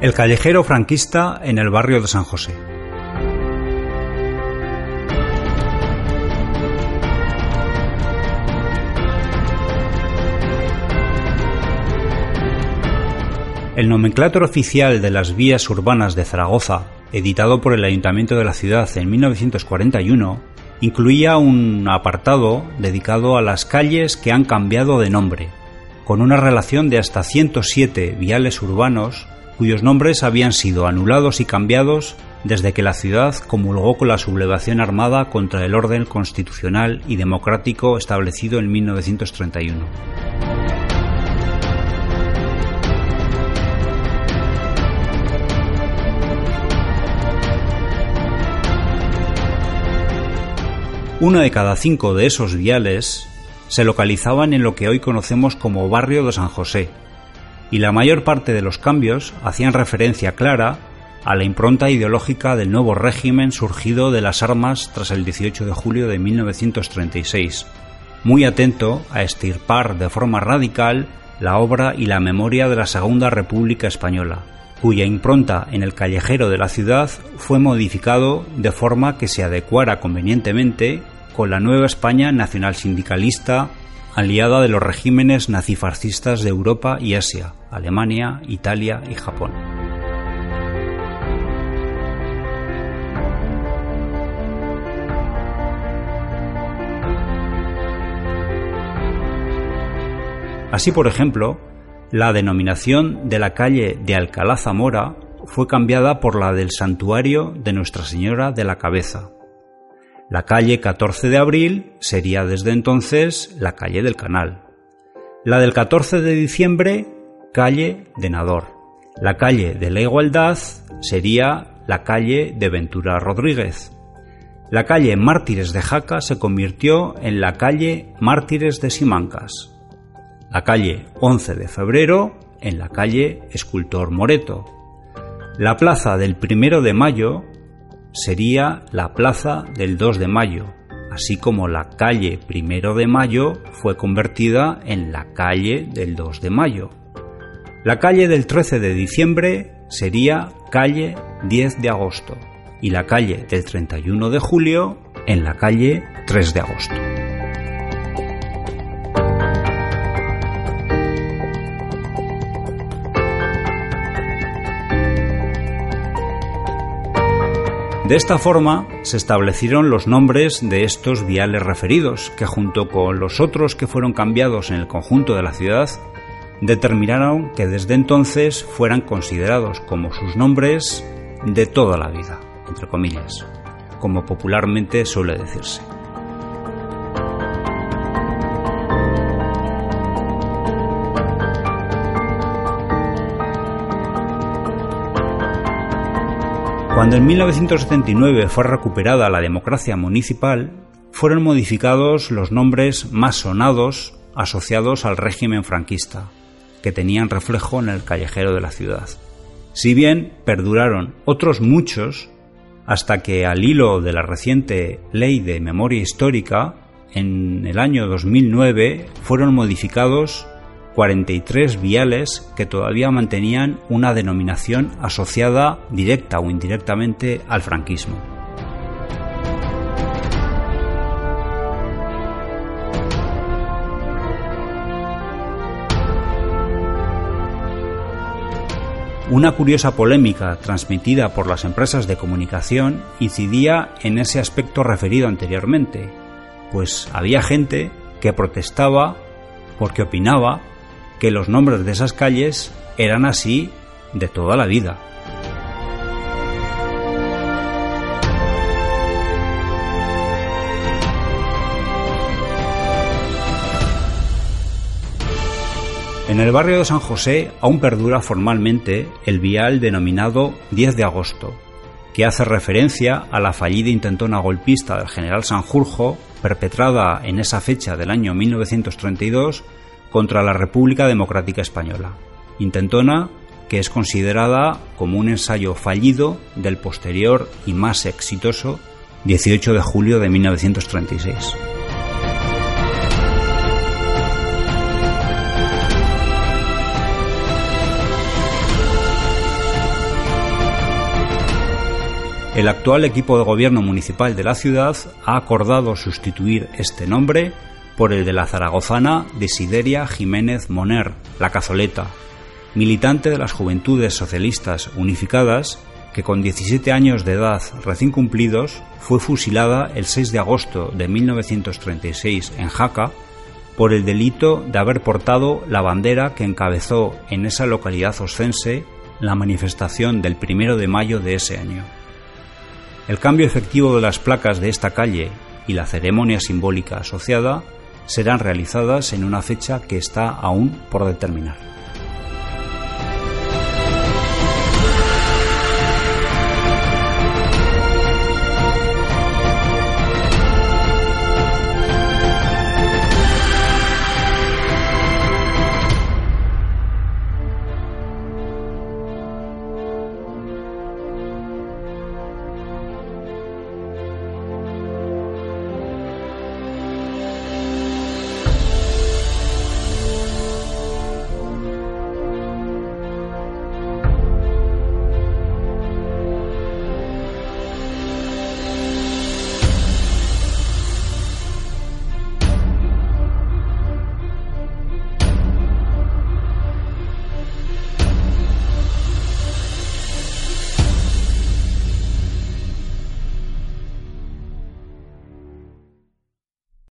El callejero franquista en el barrio de San José. El nomenclátor oficial de las vías urbanas de Zaragoza, editado por el Ayuntamiento de la ciudad en 1941, incluía un apartado dedicado a las calles que han cambiado de nombre, con una relación de hasta 107 viales urbanos cuyos nombres habían sido anulados y cambiados desde que la ciudad comulgó con la sublevación armada contra el orden constitucional y democrático establecido en 1931. Uno de cada cinco de esos viales se localizaban en lo que hoy conocemos como barrio de San José, y la mayor parte de los cambios hacían referencia clara a la impronta ideológica del nuevo régimen surgido de las armas tras el 18 de julio de 1936, muy atento a estirpar de forma radical la obra y la memoria de la Segunda República Española, cuya impronta en el callejero de la ciudad fue modificado de forma que se adecuara convenientemente con la nueva España nacional sindicalista aliada de los regímenes nazifascistas de Europa y Asia, Alemania, Italia y Japón. Así, por ejemplo, la denominación de la calle de Alcalá Zamora fue cambiada por la del santuario de Nuestra Señora de la Cabeza. La calle 14 de abril sería desde entonces la calle del Canal. La del 14 de diciembre, calle de Nador. La calle de la Igualdad sería la calle de Ventura Rodríguez. La calle Mártires de Jaca se convirtió en la calle Mártires de Simancas la calle 11 de febrero en la calle Escultor Moreto. La plaza del primero de mayo sería la plaza del 2 de mayo, así como la calle primero de mayo fue convertida en la calle del 2 de mayo. La calle del 13 de diciembre sería calle 10 de agosto y la calle del 31 de julio en la calle 3 de agosto. De esta forma se establecieron los nombres de estos viales referidos, que junto con los otros que fueron cambiados en el conjunto de la ciudad, determinaron que desde entonces fueran considerados como sus nombres de toda la vida, entre comillas, como popularmente suele decirse. Cuando en 1979 fue recuperada la democracia municipal, fueron modificados los nombres más sonados asociados al régimen franquista, que tenían reflejo en el callejero de la ciudad. Si bien perduraron otros muchos, hasta que al hilo de la reciente Ley de Memoria Histórica, en el año 2009 fueron modificados 43 viales que todavía mantenían una denominación asociada directa o indirectamente al franquismo. Una curiosa polémica transmitida por las empresas de comunicación incidía en ese aspecto referido anteriormente, pues había gente que protestaba porque opinaba que los nombres de esas calles eran así de toda la vida. En el barrio de San José aún perdura formalmente el vial denominado 10 de agosto, que hace referencia a la fallida intentona golpista del general Sanjurjo, perpetrada en esa fecha del año 1932 contra la República Democrática Española. Intentona que es considerada como un ensayo fallido del posterior y más exitoso 18 de julio de 1936. El actual equipo de gobierno municipal de la ciudad ha acordado sustituir este nombre por el de la zaragozana Desideria Jiménez Moner, la Cazoleta, militante de las Juventudes Socialistas Unificadas, que con 17 años de edad recién cumplidos fue fusilada el 6 de agosto de 1936 en Jaca por el delito de haber portado la bandera que encabezó en esa localidad oscense la manifestación del 1 de mayo de ese año. El cambio efectivo de las placas de esta calle y la ceremonia simbólica asociada serán realizadas en una fecha que está aún por determinar.